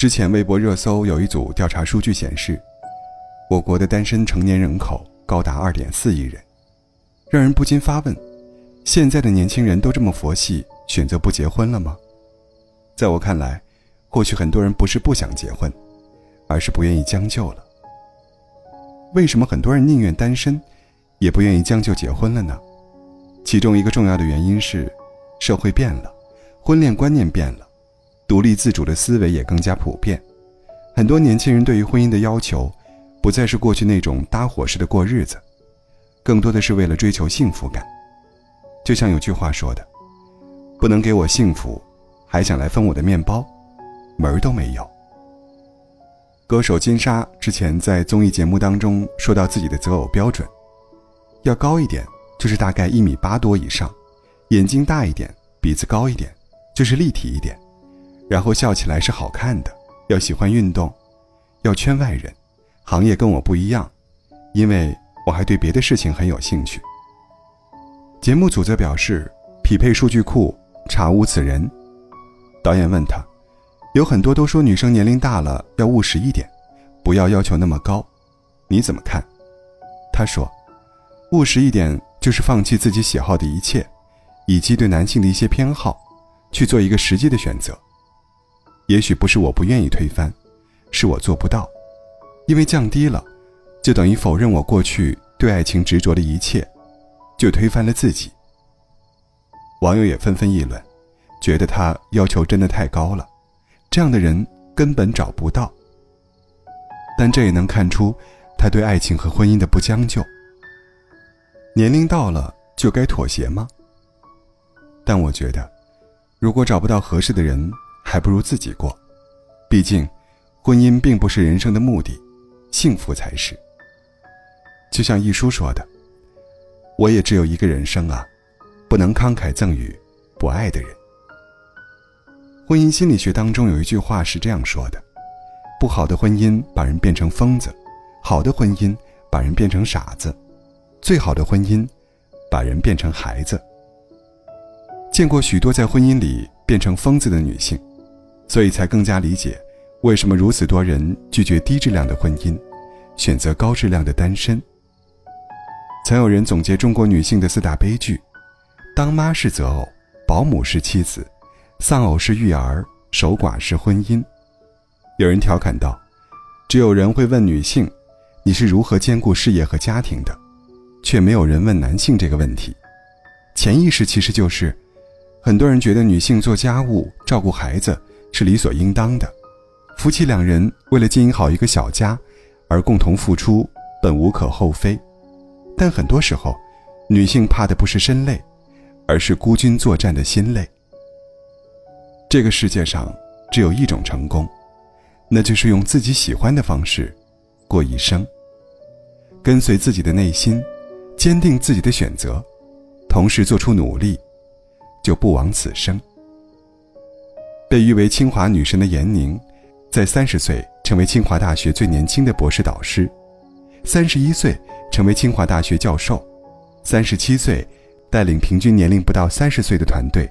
之前微博热搜有一组调查数据显示，我国的单身成年人口高达二点四亿人，让人不禁发问：现在的年轻人都这么佛系，选择不结婚了吗？在我看来，或许很多人不是不想结婚，而是不愿意将就了。为什么很多人宁愿单身，也不愿意将就结婚了呢？其中一个重要的原因是，社会变了，婚恋观念变了。独立自主的思维也更加普遍，很多年轻人对于婚姻的要求，不再是过去那种搭伙式的过日子，更多的是为了追求幸福感。就像有句话说的：“不能给我幸福，还想来分我的面包，门儿都没有。”歌手金莎之前在综艺节目当中说到自己的择偶标准，要高一点就是大概一米八多以上，眼睛大一点，鼻子高一点，就是立体一点。然后笑起来是好看的，要喜欢运动，要圈外人，行业跟我不一样，因为我还对别的事情很有兴趣。节目组则表示，匹配数据库查无此人。导演问他，有很多都说女生年龄大了要务实一点，不要要求那么高，你怎么看？他说，务实一点就是放弃自己喜好的一切，以及对男性的一些偏好，去做一个实际的选择。也许不是我不愿意推翻，是我做不到，因为降低了，就等于否认我过去对爱情执着的一切，就推翻了自己。网友也纷纷议论，觉得他要求真的太高了，这样的人根本找不到。但这也能看出他对爱情和婚姻的不将就。年龄到了就该妥协吗？但我觉得，如果找不到合适的人。还不如自己过，毕竟，婚姻并不是人生的目的，幸福才是。就像一书说的：“我也只有一个人生啊，不能慷慨赠予不爱的人。”婚姻心理学当中有一句话是这样说的：“不好的婚姻把人变成疯子，好的婚姻把人变成傻子，最好的婚姻把人变成孩子。”见过许多在婚姻里变成疯子的女性。所以才更加理解，为什么如此多人拒绝低质量的婚姻，选择高质量的单身。曾有人总结中国女性的四大悲剧：当妈是择偶，保姆是妻子，丧偶是育儿，守寡是婚姻。有人调侃道：“只有人会问女性，你是如何兼顾事业和家庭的，却没有人问男性这个问题。”潜意识其实就是，很多人觉得女性做家务、照顾孩子。是理所应当的，夫妻两人为了经营好一个小家，而共同付出，本无可厚非。但很多时候，女性怕的不是身累，而是孤军作战的心累。这个世界上只有一种成功，那就是用自己喜欢的方式过一生，跟随自己的内心，坚定自己的选择，同时做出努力，就不枉此生。被誉为清华女神的闫宁，在三十岁成为清华大学最年轻的博士导师，三十一岁成为清华大学教授，三十七岁带领平均年龄不到三十岁的团队，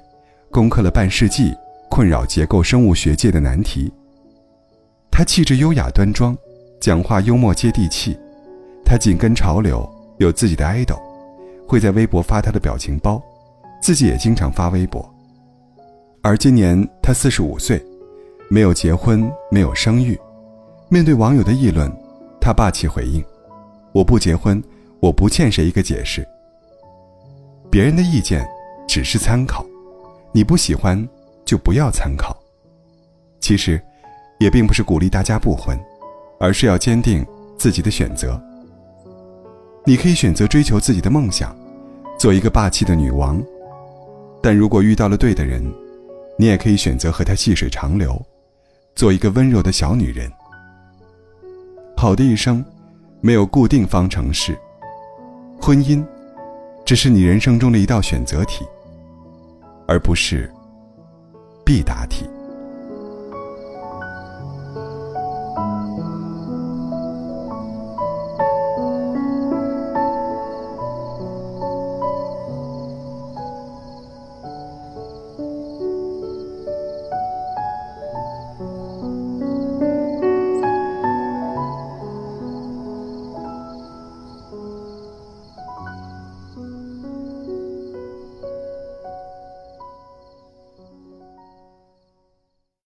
攻克了半世纪困扰结构生物学界的难题。她气质优雅端庄，讲话幽默接地气，她紧跟潮流，有自己的 idol，会在微博发她的表情包，自己也经常发微博。而今年他四十五岁，没有结婚，没有生育。面对网友的议论，他霸气回应：“我不结婚，我不欠谁一个解释。别人的意见只是参考，你不喜欢就不要参考。其实，也并不是鼓励大家不婚，而是要坚定自己的选择。你可以选择追求自己的梦想，做一个霸气的女王。但如果遇到了对的人，你也可以选择和他细水长流，做一个温柔的小女人。好的一生，没有固定方程式，婚姻，只是你人生中的一道选择题，而不是必答题。